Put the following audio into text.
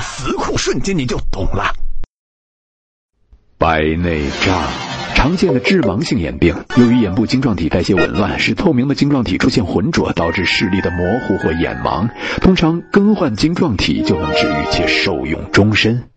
词库瞬间你就懂了。白内障常见的致盲性眼病由于眼部晶状体代谢紊乱使透明的晶状体出现浑浊导致视力的模糊或眼盲通常更换晶状体就能治愈且受用终身。